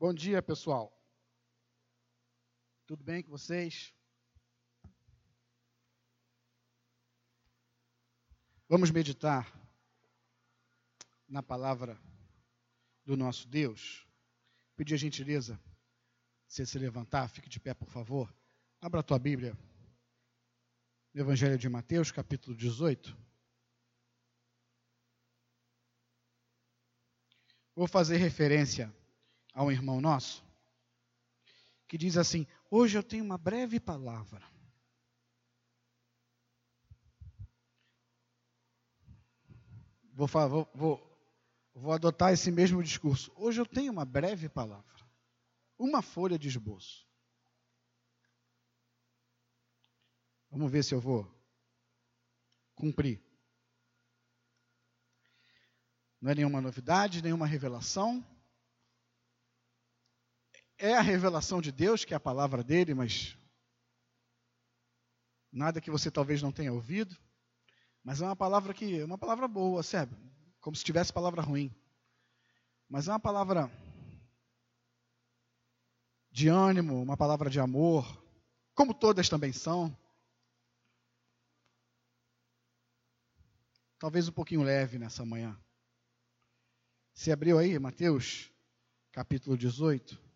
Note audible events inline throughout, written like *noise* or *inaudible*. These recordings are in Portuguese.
Bom dia, pessoal. Tudo bem com vocês? Vamos meditar na palavra do nosso Deus. Pedir a gentileza, se se levantar, fique de pé, por favor. Abra a tua Bíblia. No Evangelho de Mateus, capítulo 18. Vou fazer referência a um irmão nosso que diz assim: Hoje eu tenho uma breve palavra. Vou, vou, vou, vou adotar esse mesmo discurso. Hoje eu tenho uma breve palavra. Uma folha de esboço. Vamos ver se eu vou cumprir. Não é nenhuma novidade, nenhuma revelação é a revelação de Deus, que é a palavra dele, mas nada que você talvez não tenha ouvido. Mas é uma palavra que, uma palavra boa, sabe? Como se tivesse palavra ruim. Mas é uma palavra de ânimo, uma palavra de amor, como todas também são. Talvez um pouquinho leve nessa manhã. Se abriu aí, Mateus, capítulo 18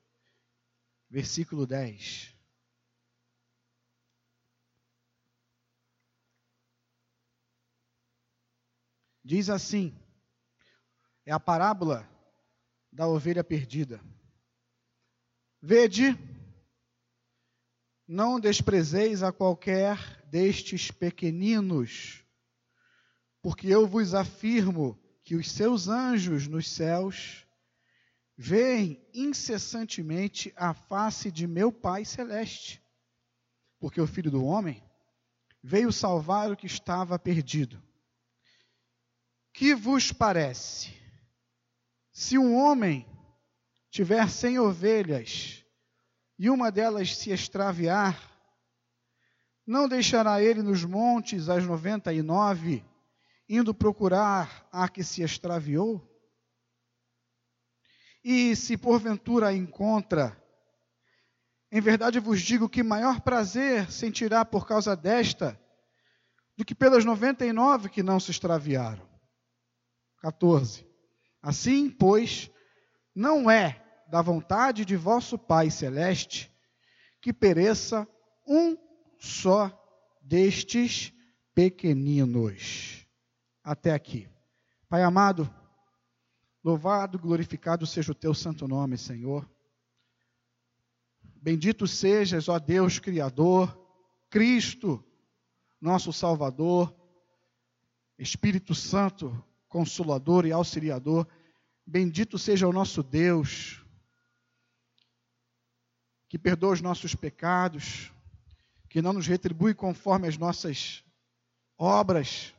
versículo 10. Diz assim: é a parábola da ovelha perdida. Vede, não desprezeis a qualquer destes pequeninos, porque eu vos afirmo que os seus anjos nos céus veem incessantemente a face de meu Pai celeste, porque o Filho do Homem veio salvar o que estava perdido. Que vos parece? Se um homem tiver cem ovelhas e uma delas se extraviar, não deixará ele nos montes as noventa e nove, indo procurar a que se extraviou? E se porventura a encontra, em verdade vos digo que maior prazer sentirá por causa desta do que pelas noventa e nove que não se extraviaram. 14. Assim, pois, não é da vontade de vosso Pai celeste que pereça um só destes pequeninos. Até aqui. Pai amado, Louvado, glorificado seja o teu santo nome, Senhor. Bendito sejas, ó Deus Criador, Cristo, nosso Salvador, Espírito Santo, Consolador e Auxiliador. Bendito seja o nosso Deus, que perdoa os nossos pecados, que não nos retribui conforme as nossas obras,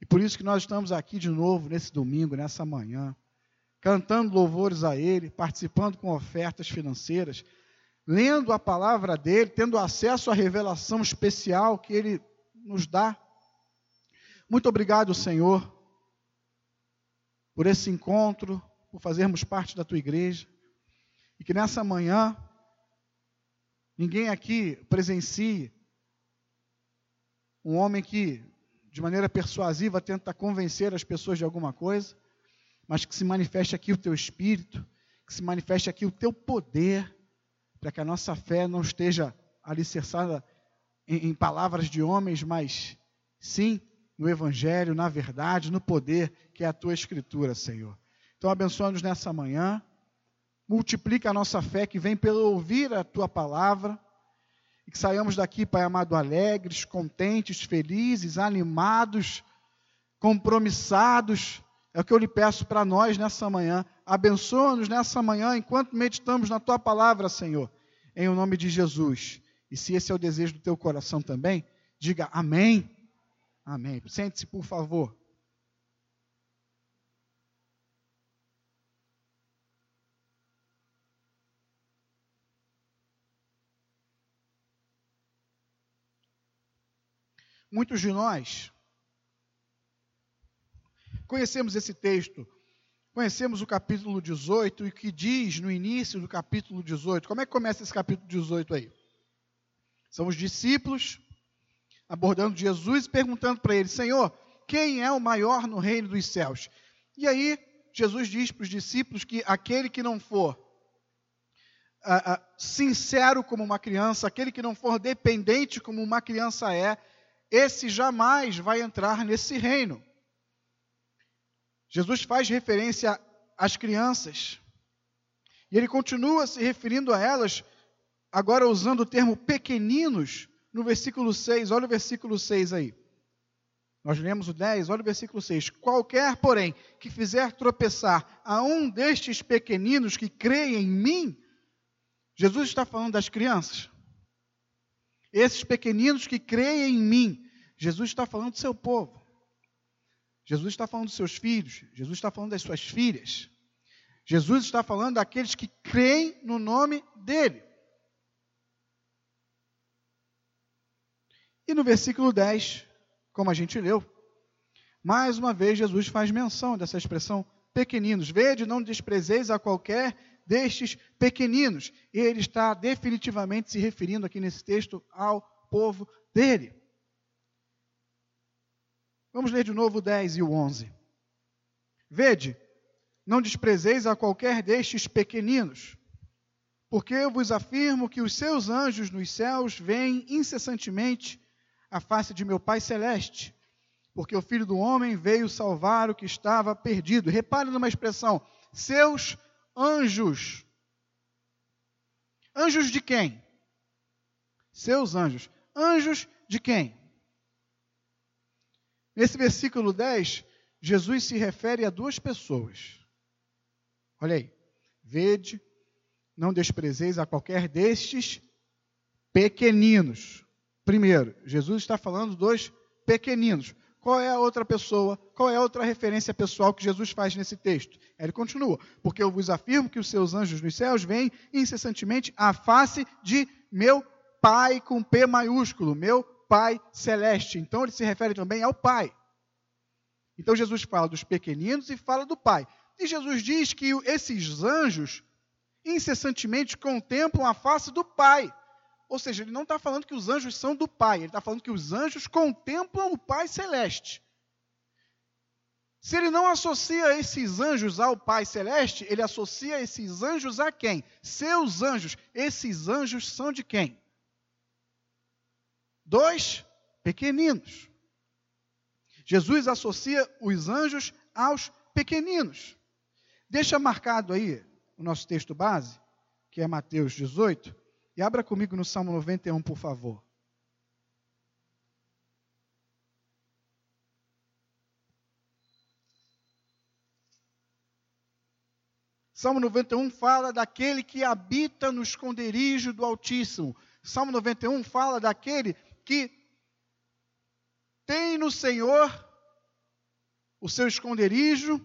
e por isso que nós estamos aqui de novo nesse domingo, nessa manhã, cantando louvores a Ele, participando com ofertas financeiras, lendo a palavra dele, tendo acesso à revelação especial que Ele nos dá. Muito obrigado, Senhor, por esse encontro, por fazermos parte da tua igreja. E que nessa manhã, ninguém aqui presencie um homem que de maneira persuasiva, tenta convencer as pessoas de alguma coisa, mas que se manifeste aqui o teu espírito, que se manifeste aqui o teu poder, para que a nossa fé não esteja alicerçada em, em palavras de homens, mas sim no Evangelho, na verdade, no poder que é a tua Escritura, Senhor. Então, abençoa-nos nessa manhã, multiplica a nossa fé que vem pelo ouvir a tua palavra e que saiamos daqui, Pai amado, alegres, contentes, felizes, animados, compromissados. É o que eu lhe peço para nós nessa manhã. Abençoa-nos nessa manhã enquanto meditamos na tua palavra, Senhor, em o nome de Jesus. E se esse é o desejo do teu coração também, diga amém. Amém. Sente-se, por favor. Muitos de nós conhecemos esse texto conhecemos o capítulo 18 e o que diz no início do capítulo 18. Como é que começa esse capítulo 18 aí? São os discípulos abordando Jesus e perguntando para ele: Senhor, quem é o maior no reino dos céus? E aí, Jesus diz para os discípulos que aquele que não for ah, ah, sincero como uma criança, aquele que não for dependente como uma criança é, esse jamais vai entrar nesse reino. Jesus faz referência às crianças. E ele continua se referindo a elas, agora usando o termo pequeninos, no versículo 6. Olha o versículo 6 aí. Nós lemos o 10, olha o versículo 6. Qualquer, porém, que fizer tropeçar a um destes pequeninos que creem em mim, Jesus está falando das crianças. Esses pequeninos que creem em mim, Jesus está falando do seu povo. Jesus está falando dos seus filhos, Jesus está falando das suas filhas. Jesus está falando daqueles que creem no nome dele. E no versículo 10, como a gente leu, mais uma vez Jesus faz menção dessa expressão pequeninos. Vede, não desprezeis a qualquer destes pequeninos. Ele está definitivamente se referindo aqui nesse texto ao povo dele. Vamos ler de novo o 10 e o 11. Vede, não desprezeis a qualquer destes pequeninos, porque eu vos afirmo que os seus anjos nos céus veem incessantemente a face de meu Pai celeste, porque o Filho do Homem veio salvar o que estava perdido. Repare numa expressão: seus anjos. Anjos de quem? Seus anjos. Anjos de quem? Nesse versículo 10, Jesus se refere a duas pessoas. Olha aí. Vede, não desprezeis a qualquer destes pequeninos. Primeiro, Jesus está falando dos pequeninos. Qual é a outra pessoa? Qual é a outra referência pessoal que Jesus faz nesse texto? Ele continua: Porque eu vos afirmo que os seus anjos nos céus vêm incessantemente à face de meu Pai com P maiúsculo, meu Pai celeste. Então ele se refere também ao Pai. Então Jesus fala dos pequeninos e fala do Pai. E Jesus diz que esses anjos incessantemente contemplam a face do Pai. Ou seja, ele não está falando que os anjos são do Pai, ele está falando que os anjos contemplam o Pai celeste. Se ele não associa esses anjos ao Pai celeste, ele associa esses anjos a quem? Seus anjos. Esses anjos são de quem? dois pequeninos. Jesus associa os anjos aos pequeninos. Deixa marcado aí o nosso texto base, que é Mateus 18, e abra comigo no Salmo 91, por favor. Salmo 91 fala daquele que habita no esconderijo do Altíssimo. Salmo 91 fala daquele que tem no Senhor o seu esconderijo,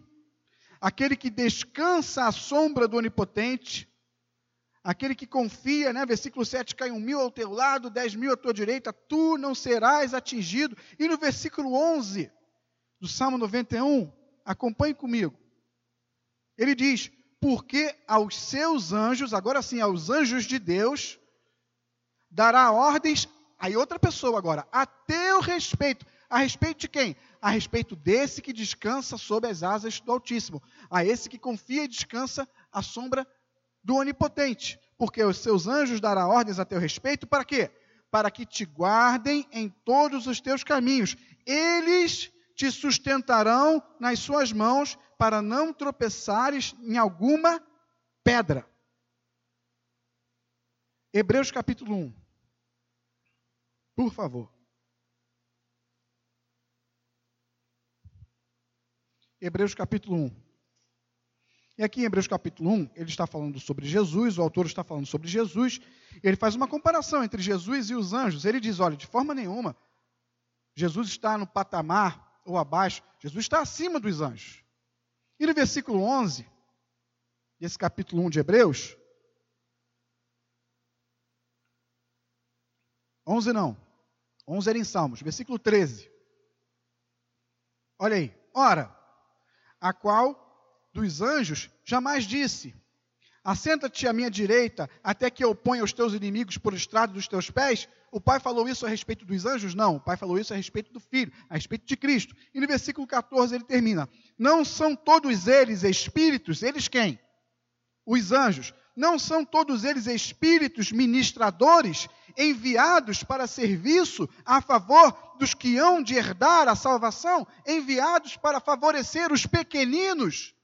aquele que descansa à sombra do Onipotente, aquele que confia, né? Versículo 7, cai um mil ao teu lado, dez mil à tua direita, tu não serás atingido. E no versículo 11 do Salmo 91, acompanhe comigo. Ele diz: Porque aos seus anjos, agora sim, aos anjos de Deus, dará ordens Aí outra pessoa agora, a teu respeito. A respeito de quem? A respeito desse que descansa sob as asas do Altíssimo. A esse que confia e descansa à sombra do Onipotente. Porque os seus anjos dará ordens a teu respeito para quê? Para que te guardem em todos os teus caminhos. Eles te sustentarão nas suas mãos para não tropeçares em alguma pedra. Hebreus capítulo 1. Por favor. Hebreus capítulo 1. E aqui em Hebreus capítulo 1, ele está falando sobre Jesus, o autor está falando sobre Jesus, ele faz uma comparação entre Jesus e os anjos. Ele diz: olha, de forma nenhuma, Jesus está no patamar ou abaixo, Jesus está acima dos anjos. E no versículo 11, desse capítulo 1 de Hebreus, 11 não, 11 era em Salmos, versículo 13. Olha aí. Ora, a qual dos anjos, jamais disse: Assenta-te à minha direita, até que eu ponha os teus inimigos por estrado dos teus pés. O pai falou isso a respeito dos anjos? Não, o pai falou isso a respeito do filho, a respeito de Cristo. E no versículo 14 ele termina: Não são todos eles espíritos, eles quem? Os anjos. Não são todos eles espíritos ministradores enviados para serviço a favor dos que hão de herdar a salvação, enviados para favorecer os pequeninos.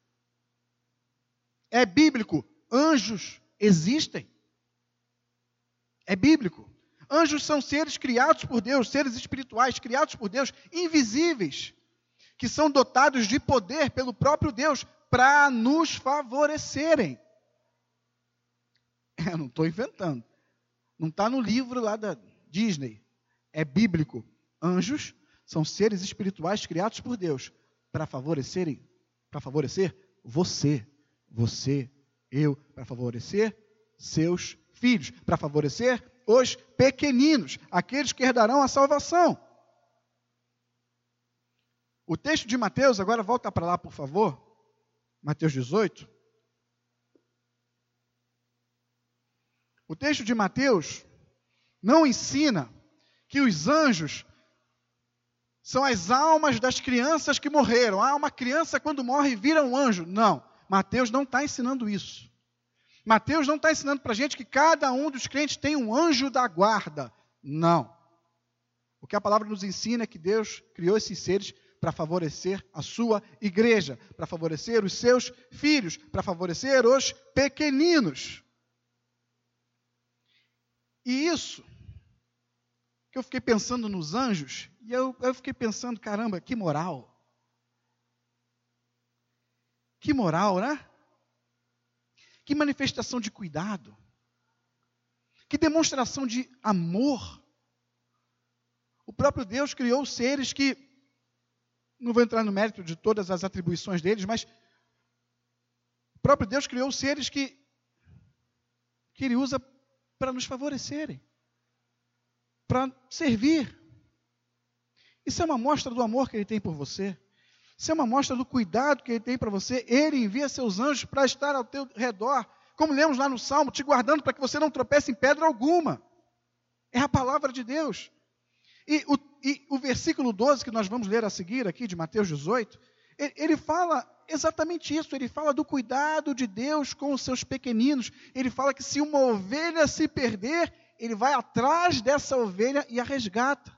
É bíblico Anjos existem. É bíblico. Anjos são seres criados por Deus, seres espirituais criados por Deus, invisíveis, que são dotados de poder pelo próprio Deus para nos favorecerem. *laughs* Eu não estou inventando. Não está no livro lá da Disney. É bíblico. Anjos são seres espirituais criados por Deus para favorecerem, para favorecer você, você, eu, para favorecer seus filhos, para favorecer os pequeninos, aqueles que herdarão a salvação. O texto de Mateus, agora volta para lá, por favor. Mateus 18. O texto de Mateus não ensina que os anjos são as almas das crianças que morreram. Ah, uma criança quando morre vira um anjo. Não. Mateus não está ensinando isso. Mateus não está ensinando para a gente que cada um dos crentes tem um anjo da guarda. Não. O que a palavra nos ensina é que Deus criou esses seres para favorecer a sua igreja, para favorecer os seus filhos, para favorecer os pequeninos. E isso, que eu fiquei pensando nos anjos, e eu, eu fiquei pensando, caramba, que moral. Que moral, né? Que manifestação de cuidado. Que demonstração de amor. O próprio Deus criou seres que, não vou entrar no mérito de todas as atribuições deles, mas o próprio Deus criou seres que, que Ele usa para nos favorecerem, para servir. Isso é uma mostra do amor que Ele tem por você. Isso é uma mostra do cuidado que ele tem para você. Ele envia seus anjos para estar ao teu redor, como lemos lá no Salmo, te guardando para que você não tropece em pedra alguma. É a palavra de Deus. E o, e o versículo 12 que nós vamos ler a seguir aqui, de Mateus 18, ele, ele fala exatamente isso. Ele fala do cuidado de Deus com os seus pequeninos. Ele fala que se uma ovelha se perder, ele vai atrás dessa ovelha e a resgata.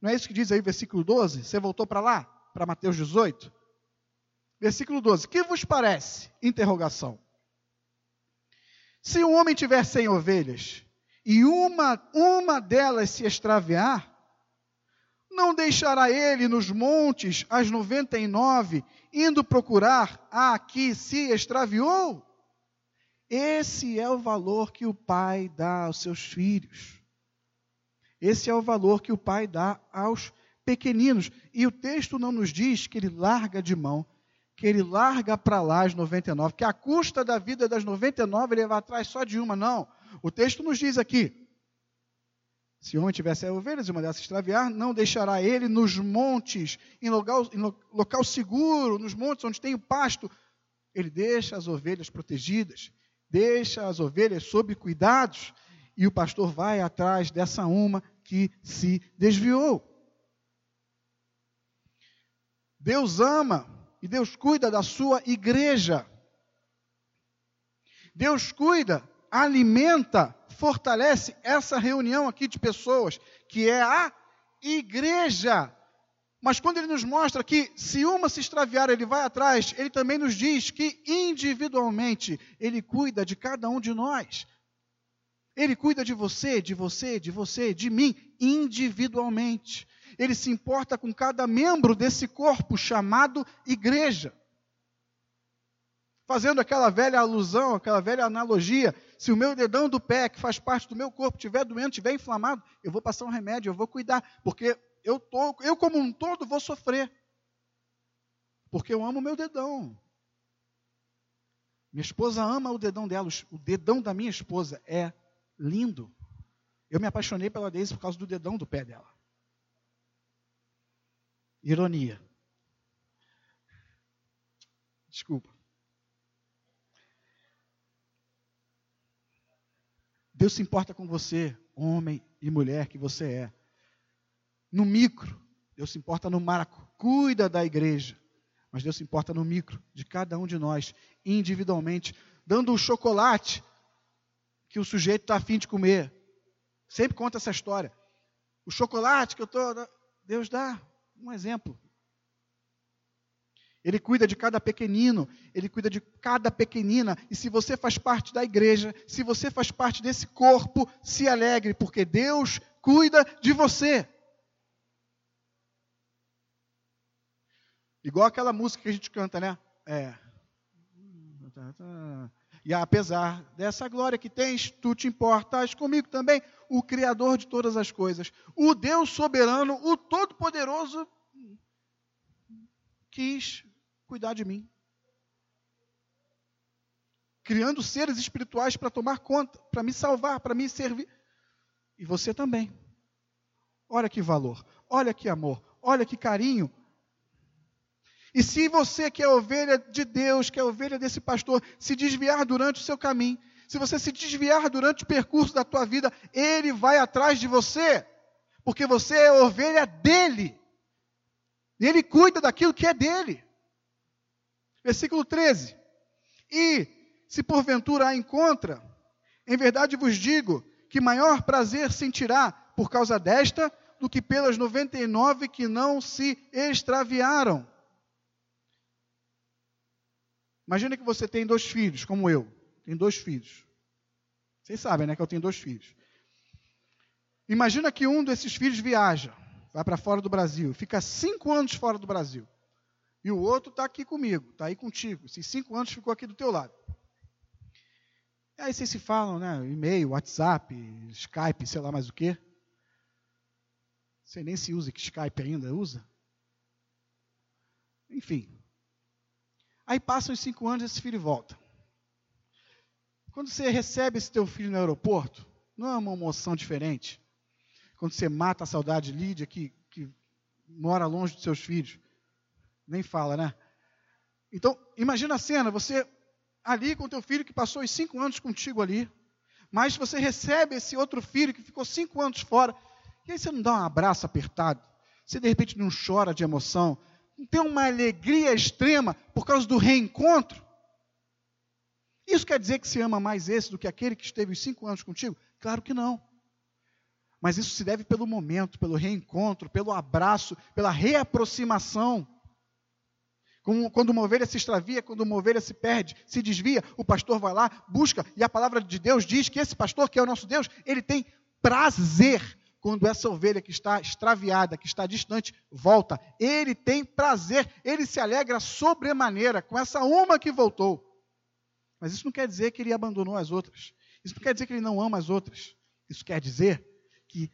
Não é isso que diz aí o versículo 12? Você voltou para lá? Para Mateus 18, versículo 12. Que vos parece? Interrogação. Se um homem tiver cem ovelhas e uma, uma delas se extraviar, não deixará ele nos montes as noventa e nove, indo procurar a que se extraviou? Esse é o valor que o pai dá aos seus filhos. Esse é o valor que o pai dá aos pequeninos. E o texto não nos diz que ele larga de mão, que ele larga para lá as 99, que a custa da vida das 99 ele vai atrás só de uma, não. O texto nos diz aqui: se o homem tivesse ovelhas e uma dessas extraviar, não deixará ele nos montes, em local, em local seguro, nos montes onde tem o pasto. Ele deixa as ovelhas protegidas, deixa as ovelhas sob cuidados, e o pastor vai atrás dessa uma que se desviou. Deus ama e Deus cuida da sua igreja. Deus cuida, alimenta, fortalece essa reunião aqui de pessoas, que é a igreja. Mas quando ele nos mostra que se uma se extraviar, ele vai atrás, ele também nos diz que individualmente ele cuida de cada um de nós. Ele cuida de você, de você, de você, de mim, individualmente ele se importa com cada membro desse corpo chamado igreja. Fazendo aquela velha alusão, aquela velha analogia, se o meu dedão do pé, que faz parte do meu corpo, estiver doendo, estiver inflamado, eu vou passar um remédio, eu vou cuidar, porque eu, tô, eu como um todo vou sofrer. Porque eu amo o meu dedão. Minha esposa ama o dedão dela, o dedão da minha esposa é lindo. Eu me apaixonei pela Deise por causa do dedão do pé dela. Ironia. Desculpa. Deus se importa com você, homem e mulher que você é. No micro, Deus se importa no macro. Cuida da igreja. Mas Deus se importa no micro, de cada um de nós, individualmente. Dando o um chocolate que o sujeito está afim de comer. Sempre conta essa história. O chocolate que eu estou. Deus dá um exemplo. Ele cuida de cada pequenino, ele cuida de cada pequenina. E se você faz parte da igreja, se você faz parte desse corpo, se alegre, porque Deus cuida de você. Igual aquela música que a gente canta, né? É. E apesar dessa glória que tens, tu te importas comigo também, o Criador de todas as coisas, o Deus soberano, o Todo-Poderoso, quis cuidar de mim. Criando seres espirituais para tomar conta, para me salvar, para me servir. E você também. Olha que valor, olha que amor, olha que carinho. E se você que é ovelha de Deus, que é ovelha desse pastor, se desviar durante o seu caminho, se você se desviar durante o percurso da tua vida, ele vai atrás de você, porque você é ovelha dele. E ele cuida daquilo que é dele. Versículo 13. E, se porventura a encontra, em verdade vos digo que maior prazer sentirá por causa desta do que pelas 99 que não se extraviaram. Imagina que você tem dois filhos, como eu. Tem dois filhos. Vocês sabem, né, que eu tenho dois filhos. Imagina que um desses filhos viaja, vai para fora do Brasil, fica cinco anos fora do Brasil. E o outro está aqui comigo, está aí contigo. Esses cinco anos ficou aqui do teu lado. E aí vocês se falam, né? E-mail, WhatsApp, Skype, sei lá mais o quê. Você nem se usa que Skype ainda usa. Enfim. Aí passam os cinco anos e esse filho volta. Quando você recebe esse teu filho no aeroporto, não é uma emoção diferente? Quando você mata a saudade de Lídia, que, que mora longe dos seus filhos nem fala, né? Então, imagina a cena, você ali com o teu filho que passou os cinco anos contigo ali, mas você recebe esse outro filho que ficou cinco anos fora, e aí você não dá um abraço apertado, você de repente não chora de emoção, tem uma alegria extrema por causa do reencontro? Isso quer dizer que se ama mais esse do que aquele que esteve os cinco anos contigo? Claro que não. Mas isso se deve pelo momento, pelo reencontro, pelo abraço, pela reaproximação. Quando uma ovelha se extravia, quando uma ovelha se perde, se desvia, o pastor vai lá, busca, e a palavra de Deus diz que esse pastor, que é o nosso Deus, ele tem prazer quando essa ovelha que está extraviada, que está distante, volta. Ele tem prazer, ele se alegra sobremaneira com essa uma que voltou. Mas isso não quer dizer que ele abandonou as outras. Isso não quer dizer que ele não ama as outras. Isso quer dizer que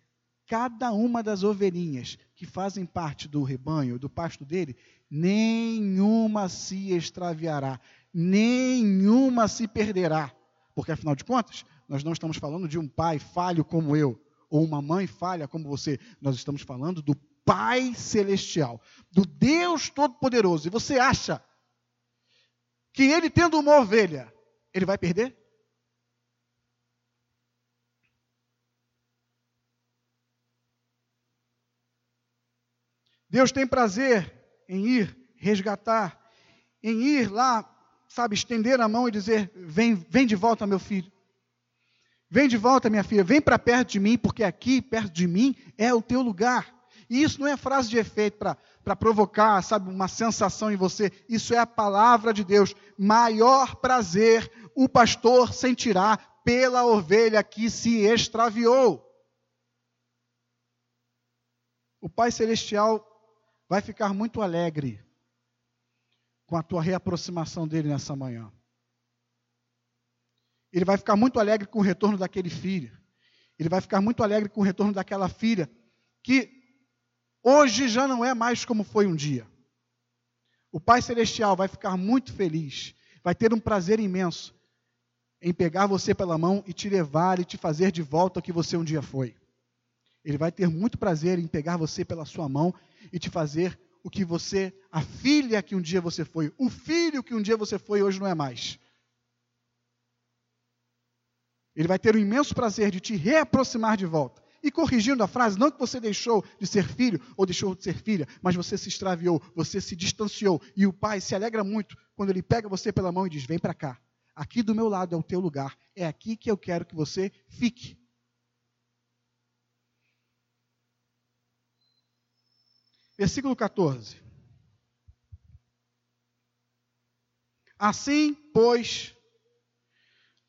cada uma das ovelhinhas que fazem parte do rebanho, do pasto dele, nenhuma se extraviará, nenhuma se perderá. Porque, afinal de contas, nós não estamos falando de um pai falho como eu, ou uma mãe falha como você. Nós estamos falando do Pai Celestial, do Deus Todo-Poderoso. E você acha que ele, tendo uma ovelha, ele vai perder? Deus tem prazer em ir resgatar, em ir lá, sabe, estender a mão e dizer: vem, vem de volta, meu filho. Vem de volta, minha filha, vem para perto de mim, porque aqui, perto de mim, é o teu lugar. E isso não é frase de efeito para provocar, sabe, uma sensação em você. Isso é a palavra de Deus. Maior prazer o pastor sentirá pela ovelha que se extraviou. O Pai Celestial vai ficar muito alegre com a tua reaproximação dele nessa manhã. Ele vai ficar muito alegre com o retorno daquele filho. Ele vai ficar muito alegre com o retorno daquela filha que hoje já não é mais como foi um dia. O Pai Celestial vai ficar muito feliz, vai ter um prazer imenso em pegar você pela mão e te levar e te fazer de volta o que você um dia foi. Ele vai ter muito prazer em pegar você pela sua mão e te fazer o que você, a filha que um dia você foi, o filho que um dia você foi, hoje não é mais. Ele vai ter o imenso prazer de te reaproximar de volta. E corrigindo a frase, não que você deixou de ser filho ou deixou de ser filha, mas você se extraviou, você se distanciou. E o pai se alegra muito quando ele pega você pela mão e diz: Vem para cá. Aqui do meu lado é o teu lugar. É aqui que eu quero que você fique. Versículo 14. Assim, pois,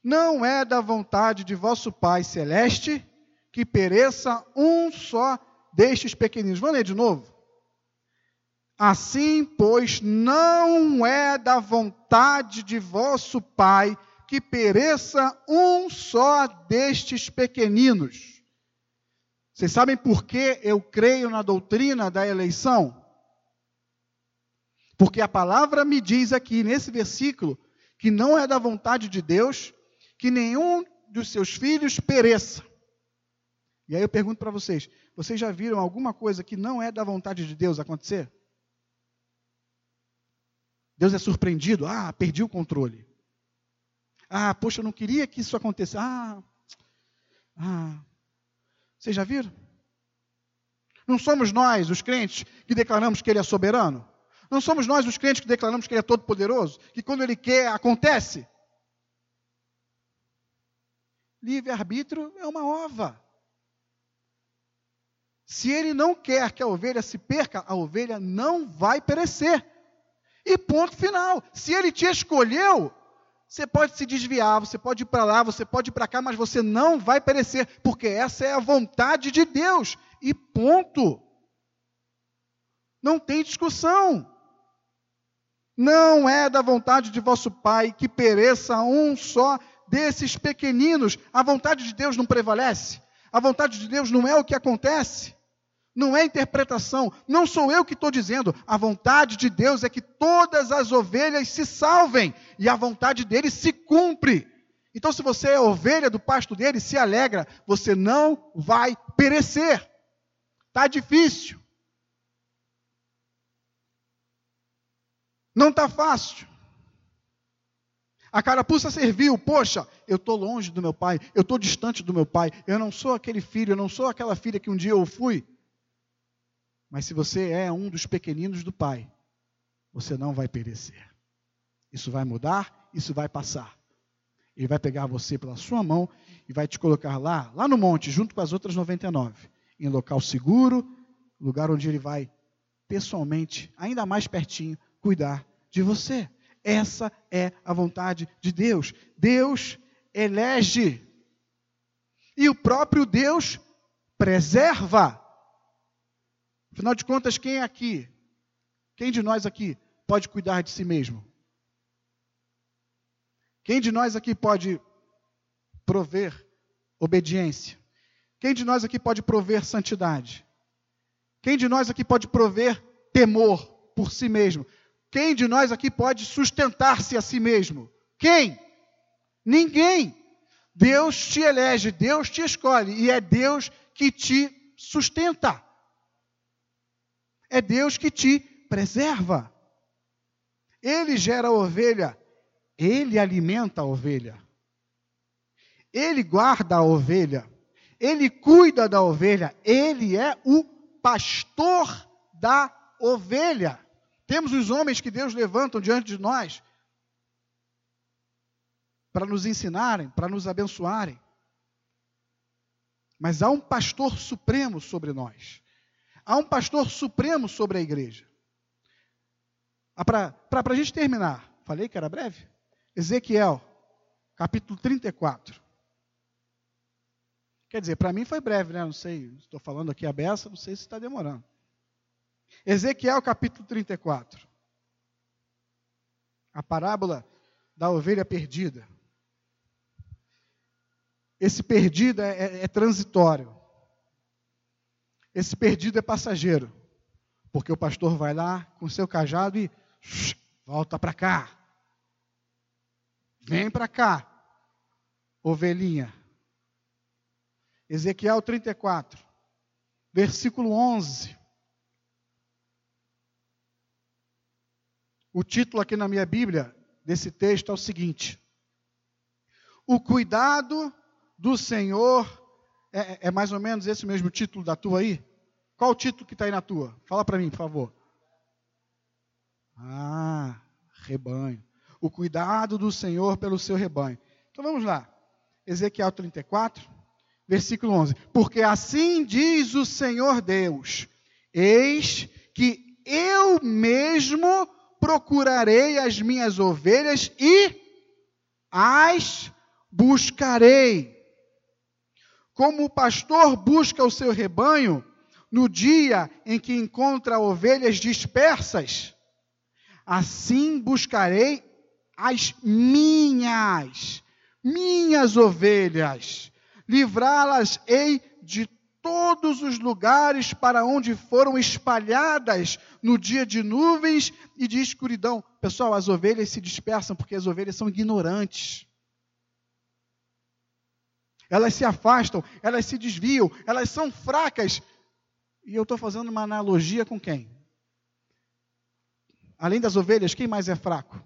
não é da vontade de vosso Pai celeste que pereça um só destes pequeninos. Vamos ler de novo? Assim, pois, não é da vontade de vosso Pai que pereça um só destes pequeninos. Vocês sabem por que eu creio na doutrina da eleição? Porque a palavra me diz aqui, nesse versículo, que não é da vontade de Deus que nenhum dos seus filhos pereça. E aí eu pergunto para vocês: vocês já viram alguma coisa que não é da vontade de Deus acontecer? Deus é surpreendido. Ah, perdi o controle. Ah, poxa, eu não queria que isso acontecesse. Ah, ah. Vocês já viram? Não somos nós, os crentes, que declaramos que Ele é soberano? Não somos nós, os crentes, que declaramos que Ele é todo-poderoso? Que quando Ele quer, acontece? Livre-arbítrio é uma ova. Se ele não quer que a ovelha se perca, a ovelha não vai perecer. E ponto final. Se ele te escolheu, você pode se desviar, você pode ir para lá, você pode ir para cá, mas você não vai perecer, porque essa é a vontade de Deus. E ponto. Não tem discussão. Não é da vontade de vosso Pai que pereça um só desses pequeninos, a vontade de Deus não prevalece. A vontade de Deus não é o que acontece. Não é interpretação. Não sou eu que estou dizendo. A vontade de Deus é que todas as ovelhas se salvem. E a vontade dele se cumpre. Então, se você é ovelha do pasto dele, se alegra. Você não vai perecer. Está difícil. Não está fácil. A carapuça serviu, poxa, eu estou longe do meu pai, eu estou distante do meu pai, eu não sou aquele filho, eu não sou aquela filha que um dia eu fui. Mas se você é um dos pequeninos do pai, você não vai perecer. Isso vai mudar, isso vai passar. Ele vai pegar você pela sua mão e vai te colocar lá, lá no monte, junto com as outras 99, em local seguro, lugar onde ele vai pessoalmente, ainda mais pertinho, cuidar de você. Essa é a vontade de Deus. Deus elege. E o próprio Deus preserva. Afinal de contas, quem é aqui? Quem de nós aqui pode cuidar de si mesmo? Quem de nós aqui pode prover obediência? Quem de nós aqui pode prover santidade? Quem de nós aqui pode prover temor por si mesmo? Quem de nós aqui pode sustentar-se a si mesmo? Quem? Ninguém. Deus te elege, Deus te escolhe e é Deus que te sustenta. É Deus que te preserva. Ele gera a ovelha, ele alimenta a ovelha. Ele guarda a ovelha, ele cuida da ovelha, ele é o pastor da ovelha. Temos os homens que Deus levanta diante de nós para nos ensinarem, para nos abençoarem. Mas há um pastor supremo sobre nós. Há um pastor supremo sobre a igreja. Ah, para a gente terminar, falei que era breve? Ezequiel, capítulo 34. Quer dizer, para mim foi breve, né? Não sei, estou falando aqui a beça, não sei se está demorando. Ezequiel capítulo 34. A parábola da ovelha perdida. Esse perdido é, é, é transitório. Esse perdido é passageiro. Porque o pastor vai lá com seu cajado e volta para cá. Vem para cá, ovelhinha. Ezequiel 34, versículo 11. O título aqui na minha Bíblia desse texto é o seguinte: O cuidado do Senhor. É, é, mais ou menos esse mesmo título da tua aí? Qual o título que está aí na tua? Fala para mim, por favor. Ah, rebanho. O cuidado do Senhor pelo seu rebanho. Então vamos lá. Ezequiel 34, versículo 11. Porque assim diz o Senhor Deus: Eis que eu mesmo procurarei as minhas ovelhas e as buscarei. Como o pastor busca o seu rebanho no dia em que encontra ovelhas dispersas, assim buscarei as minhas, minhas ovelhas, livrá-las-ei de todos os lugares para onde foram espalhadas no dia de nuvens e de escuridão. Pessoal, as ovelhas se dispersam porque as ovelhas são ignorantes. Elas se afastam, elas se desviam, elas são fracas. E eu estou fazendo uma analogia com quem? Além das ovelhas, quem mais é fraco?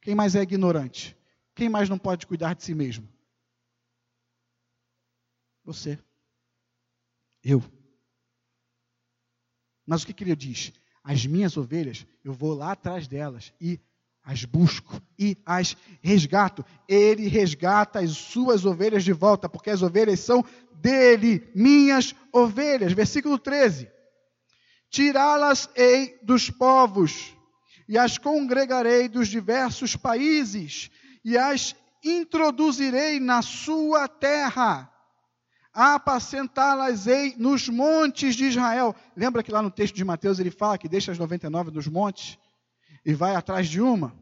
Quem mais é ignorante? Quem mais não pode cuidar de si mesmo? Você. Eu. Mas o que, que ele diz? As minhas ovelhas, eu vou lá atrás delas e as busco e as resgato. Ele resgata as suas ovelhas de volta, porque as ovelhas são dele, minhas ovelhas. Versículo 13: Tirá-las-ei dos povos, e as congregarei dos diversos países, e as introduzirei na sua terra apacentá-las-ei nos montes de Israel. Lembra que lá no texto de Mateus ele fala que deixa as 99 nos montes e vai atrás de uma?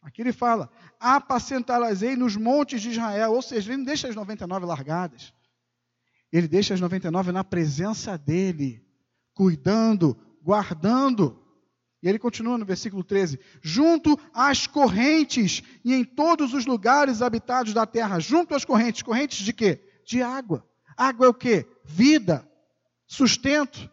Aqui ele fala: apacentá-las-ei nos montes de Israel. Ou seja, ele não deixa as 99 largadas. Ele deixa as 99 na presença dele, cuidando, guardando. E ele continua no versículo 13: junto às correntes e em todos os lugares habitados da terra, junto às correntes. Correntes de quê? De água. Água é o que? Vida, sustento.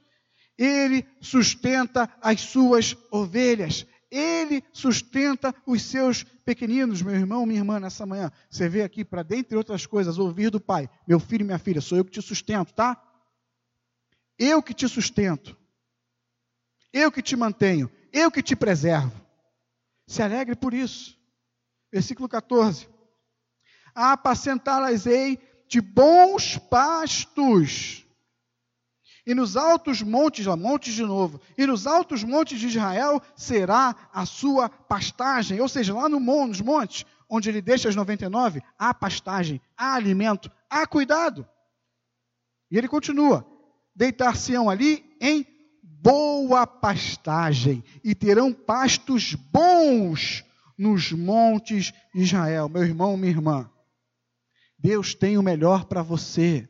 Ele sustenta as suas ovelhas. Ele sustenta os seus pequeninos, meu irmão, minha irmã, nessa manhã. Você vê aqui para, dentre outras coisas, ouvir do Pai: Meu filho e minha filha, sou eu que te sustento, tá? Eu que te sustento. Eu que te mantenho. Eu que te preservo. Se alegre por isso. Versículo 14: Apacentá-las-ei de bons pastos. E nos altos montes, ó, montes de novo, e nos altos montes de Israel será a sua pastagem. Ou seja, lá no, nos montes, onde ele deixa as 99, há pastagem, há alimento, há cuidado. E ele continua: deitar-se-ão ali em boa pastagem, e terão pastos bons nos montes de Israel. Meu irmão, minha irmã, Deus tem o melhor para você.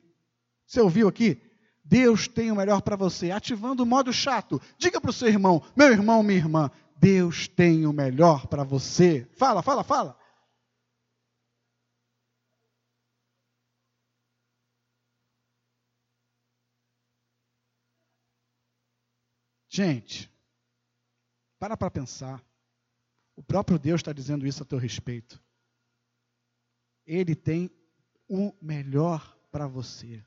Você ouviu aqui? Deus tem o melhor para você. Ativando o modo chato. Diga para o seu irmão, meu irmão, minha irmã, Deus tem o melhor para você. Fala, fala, fala. Gente, para para pensar. O próprio Deus está dizendo isso a teu respeito. Ele tem o melhor para você.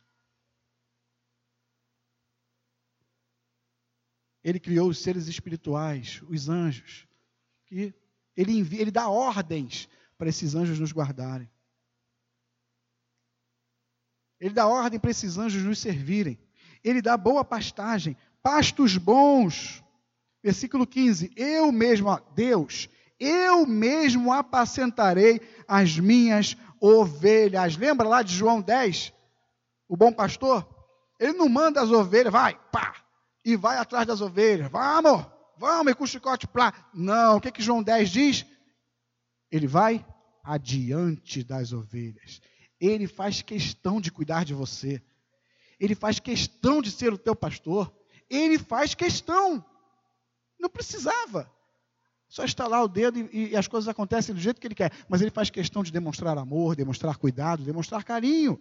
Ele criou os seres espirituais, os anjos, que ele, envia, ele dá ordens para esses anjos nos guardarem. Ele dá ordem para esses anjos nos servirem. Ele dá boa pastagem, pastos bons. Versículo 15: Eu mesmo, Deus, eu mesmo apacentarei as minhas ovelhas. Lembra lá de João 10? O bom pastor? Ele não manda as ovelhas, vai, pá, e vai atrás das ovelhas. Vamos, vamos, e com o chicote plá. Não, o que, que João 10 diz? Ele vai adiante das ovelhas. Ele faz questão de cuidar de você. Ele faz questão de ser o teu pastor. Ele faz questão. Não precisava. Só estalar o dedo e, e, as coisas acontecem do jeito que ele quer. Mas ele faz questão de demonstrar amor, demonstrar cuidado, demonstrar carinho.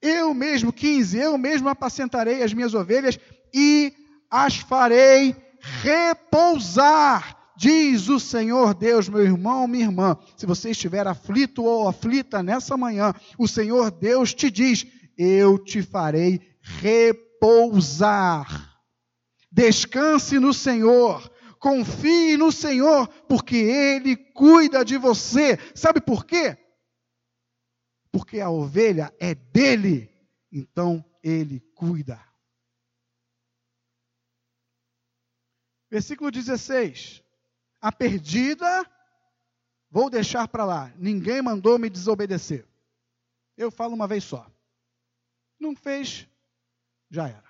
Eu mesmo, 15, eu mesmo apacentarei as minhas ovelhas e as farei repousar diz o Senhor Deus, meu irmão, minha irmã. Se você estiver aflito ou aflita nessa manhã, o Senhor Deus te diz: Eu te farei repousar. Descanse no Senhor, confie no Senhor, porque Ele cuida de você. Sabe por quê? Porque a ovelha é dele, então Ele cuida. Versículo 16: A perdida vou deixar para lá, ninguém mandou me desobedecer. Eu falo uma vez só. Não fez, já era.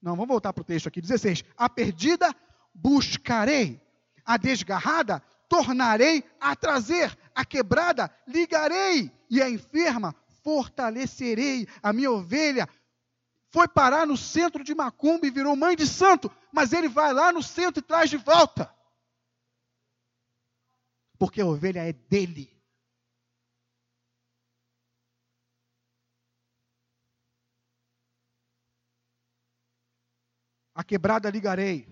Não, vamos voltar para o texto aqui. 16. A perdida buscarei, a desgarrada tornarei a trazer, a quebrada ligarei, e a enferma fortalecerei. A minha ovelha foi parar no centro de Macumba e virou mãe de santo, mas ele vai lá no centro e traz de volta. Porque a ovelha é dele. A quebrada ligarei.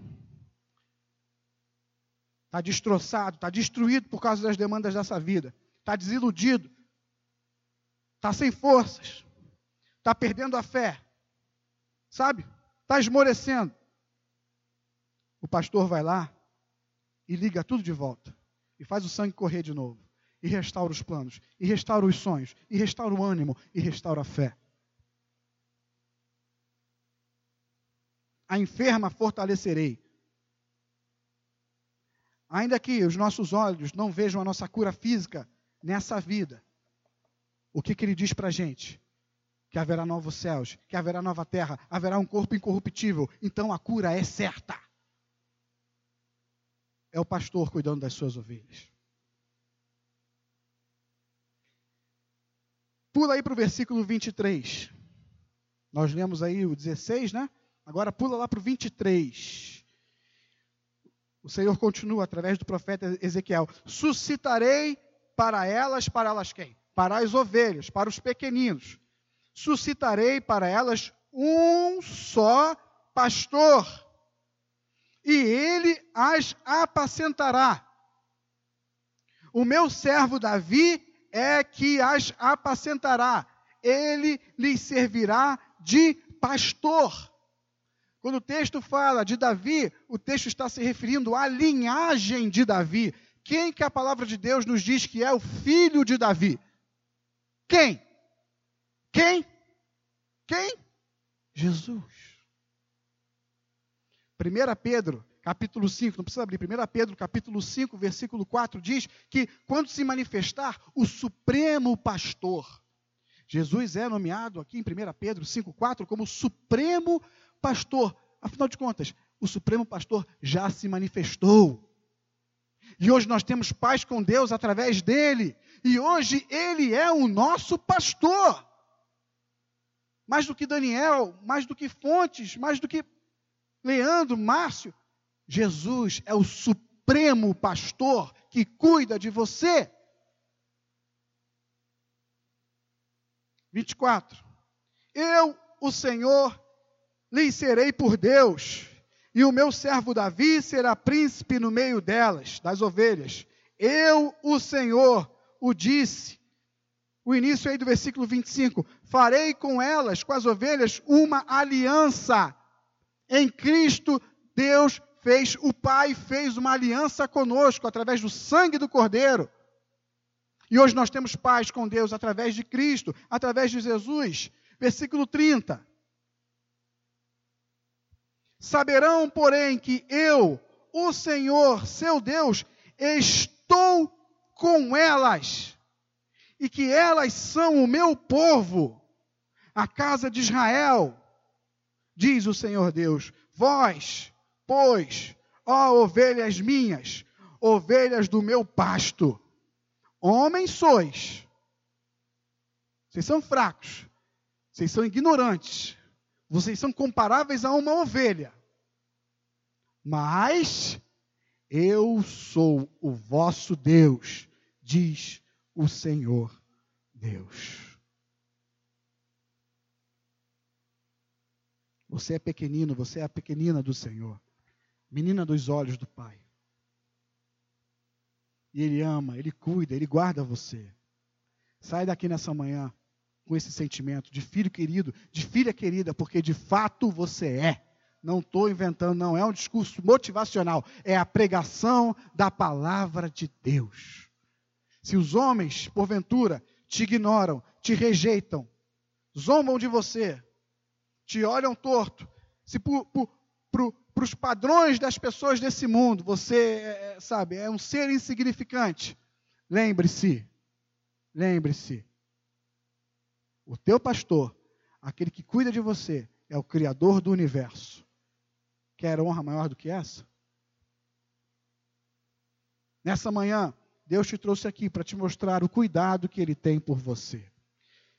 Está destroçado, está destruído por causa das demandas dessa vida. Está desiludido. Está sem forças. Está perdendo a fé. Sabe? Está esmorecendo. O pastor vai lá e liga tudo de volta. E faz o sangue correr de novo. E restaura os planos. E restaura os sonhos. E restaura o ânimo. E restaura a fé. a enferma fortalecerei. Ainda que os nossos olhos não vejam a nossa cura física nessa vida, o que, que ele diz para a gente? Que haverá novos céus, que haverá nova terra, haverá um corpo incorruptível. Então a cura é certa. É o pastor cuidando das suas ovelhas. Pula aí para o versículo 23. Nós lemos aí o 16, né? Agora pula lá para o 23. O Senhor continua através do profeta Ezequiel: suscitarei para elas, para elas quem? Para as ovelhas, para os pequeninos. Suscitarei para elas um só pastor, e ele as apacentará. O meu servo Davi é que as apacentará, ele lhes servirá de pastor. Quando o texto fala de Davi, o texto está se referindo à linhagem de Davi. Quem que a palavra de Deus nos diz que é o filho de Davi? Quem? Quem? Quem? Jesus. 1 Pedro, capítulo 5, não precisa abrir, 1 Pedro, capítulo 5, versículo 4, diz que quando se manifestar o supremo pastor, Jesus é nomeado aqui em 1 Pedro 5,4 como supremo pastor. Afinal de contas, o Supremo Pastor já se manifestou. E hoje nós temos paz com Deus através dele. E hoje ele é o nosso pastor. Mais do que Daniel, mais do que Fontes, mais do que Leandro, Márcio. Jesus é o supremo pastor que cuida de você. 24. Eu, o Senhor, lhes serei por Deus, e o meu servo Davi será príncipe no meio delas, das ovelhas. Eu, o Senhor, o disse. O início aí do versículo 25: Farei com elas, com as ovelhas, uma aliança. Em Cristo, Deus fez, o Pai fez uma aliança conosco através do sangue do Cordeiro. E hoje nós temos paz com Deus através de Cristo, através de Jesus. Versículo 30. Saberão, porém, que eu, o Senhor, seu Deus, estou com elas, e que elas são o meu povo, a casa de Israel, diz o Senhor Deus. Vós, pois, ó ovelhas minhas, ovelhas do meu pasto, homens sois, vocês são fracos, vocês são ignorantes, vocês são comparáveis a uma ovelha. Mas eu sou o vosso Deus, diz o Senhor Deus. Você é pequenino, você é a pequenina do Senhor, menina dos olhos do Pai. E Ele ama, Ele cuida, Ele guarda você. Sai daqui nessa manhã com esse sentimento de filho querido, de filha querida, porque de fato você é. Não estou inventando, não. É um discurso motivacional. É a pregação da palavra de Deus. Se os homens, porventura, te ignoram, te rejeitam, zombam de você, te olham torto, se para os padrões das pessoas desse mundo você, é, é, sabe, é um ser insignificante, lembre-se, lembre-se, o teu pastor, aquele que cuida de você, é o Criador do universo. Quer honra maior do que essa? Nessa manhã, Deus te trouxe aqui para te mostrar o cuidado que Ele tem por você.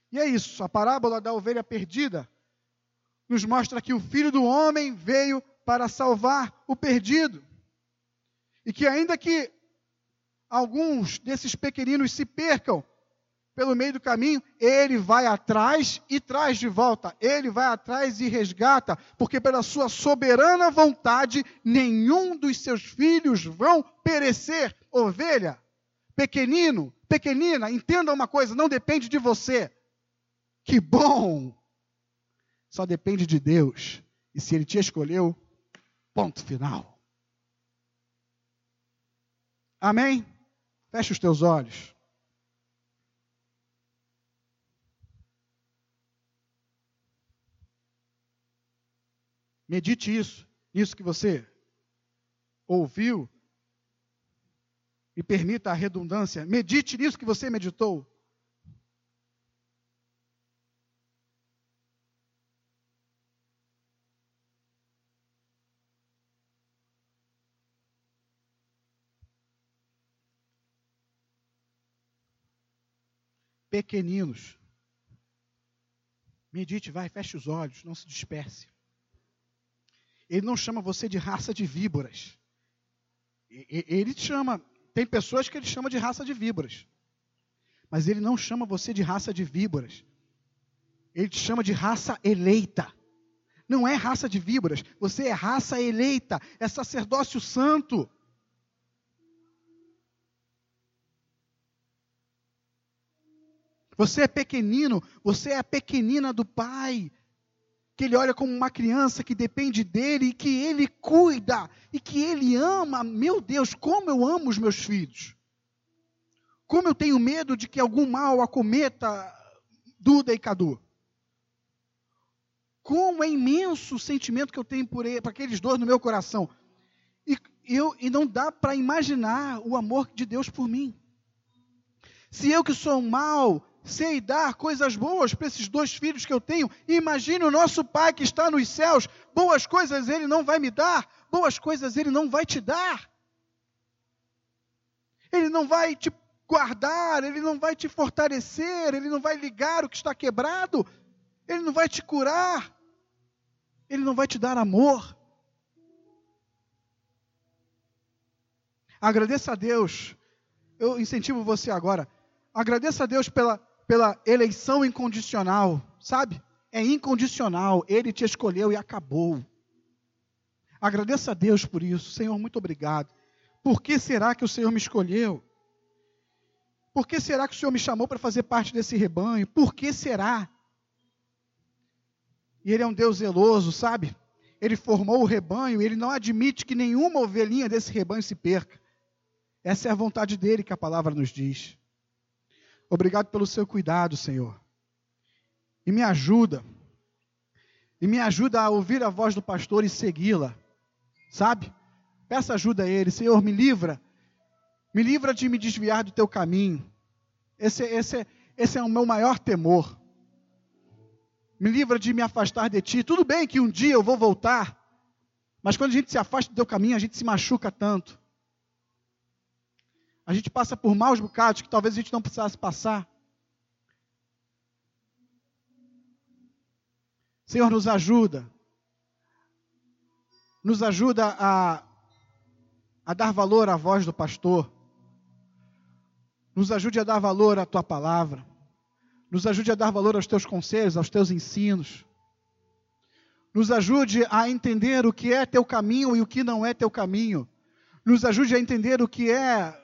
E é isso, a parábola da ovelha perdida nos mostra que o Filho do Homem veio para salvar o perdido. E que ainda que alguns desses pequeninos se percam, pelo meio do caminho, ele vai atrás e traz de volta. Ele vai atrás e resgata, porque pela sua soberana vontade, nenhum dos seus filhos vão perecer. Ovelha, pequenino, pequenina, entenda uma coisa: não depende de você. Que bom! Só depende de Deus. E se Ele te escolheu, ponto final. Amém? Feche os teus olhos. Medite isso, isso que você ouviu. E permita a redundância. Medite nisso que você meditou. Pequeninos. Medite, vai, feche os olhos, não se disperse. Ele não chama você de raça de víboras. Ele chama, tem pessoas que ele chama de raça de víboras. Mas ele não chama você de raça de víboras. Ele te chama de raça eleita. Não é raça de víboras, você é raça eleita, é sacerdócio santo. Você é pequenino, você é a pequenina do Pai que ele olha como uma criança que depende dele e que ele cuida e que ele ama. Meu Deus, como eu amo os meus filhos. Como eu tenho medo de que algum mal acometa Duda e Cadu. Como é imenso o sentimento que eu tenho por ele, para aqueles dois no meu coração. E, eu, e não dá para imaginar o amor de Deus por mim. Se eu que sou mal, sei dar coisas boas para esses dois filhos que eu tenho. Imagine o nosso Pai que está nos céus. Boas coisas Ele não vai me dar, boas coisas Ele não vai te dar. Ele não vai te guardar, Ele não vai te fortalecer, Ele não vai ligar o que está quebrado, Ele não vai te curar, Ele não vai te dar amor. Agradeça a Deus. Eu incentivo você agora. Agradeça a Deus pela pela eleição incondicional, sabe? É incondicional, ele te escolheu e acabou. Agradeça a Deus por isso. Senhor, muito obrigado. Por que será que o Senhor me escolheu? Por que será que o Senhor me chamou para fazer parte desse rebanho? Por que será? E Ele é um Deus zeloso, sabe? Ele formou o rebanho e Ele não admite que nenhuma ovelhinha desse rebanho se perca. Essa é a vontade dele que a palavra nos diz. Obrigado pelo seu cuidado, Senhor. E me ajuda. E me ajuda a ouvir a voz do pastor e segui-la. Sabe? Peça ajuda a ele. Senhor, me livra. Me livra de me desviar do teu caminho. Esse, esse, esse é o meu maior temor. Me livra de me afastar de ti. Tudo bem que um dia eu vou voltar. Mas quando a gente se afasta do teu caminho, a gente se machuca tanto. A gente passa por maus bocados que talvez a gente não precisasse passar. Senhor, nos ajuda. Nos ajuda a, a dar valor à voz do pastor. Nos ajude a dar valor à tua palavra. Nos ajude a dar valor aos teus conselhos, aos teus ensinos. Nos ajude a entender o que é teu caminho e o que não é teu caminho. Nos ajude a entender o que é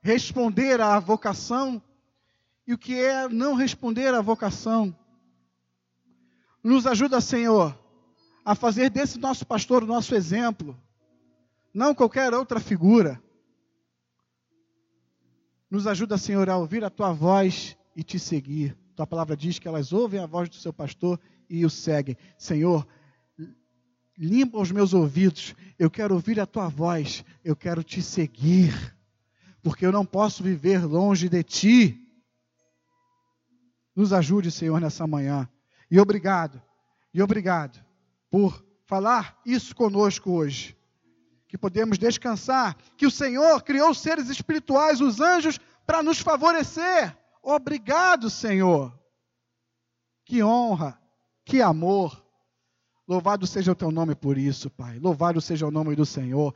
responder à vocação e o que é não responder à vocação. Nos ajuda, Senhor, a fazer desse nosso pastor o nosso exemplo, não qualquer outra figura. Nos ajuda, Senhor, a ouvir a tua voz e te seguir. Tua palavra diz que elas ouvem a voz do seu pastor e o seguem. Senhor, limpa os meus ouvidos. Eu quero ouvir a tua voz. Eu quero te seguir. Porque eu não posso viver longe de ti. Nos ajude, Senhor, nessa manhã. E obrigado, e obrigado por falar isso conosco hoje. Que podemos descansar, que o Senhor criou os seres espirituais, os anjos, para nos favorecer. Obrigado, Senhor. Que honra, que amor. Louvado seja o teu nome por isso, Pai. Louvado seja o nome do Senhor.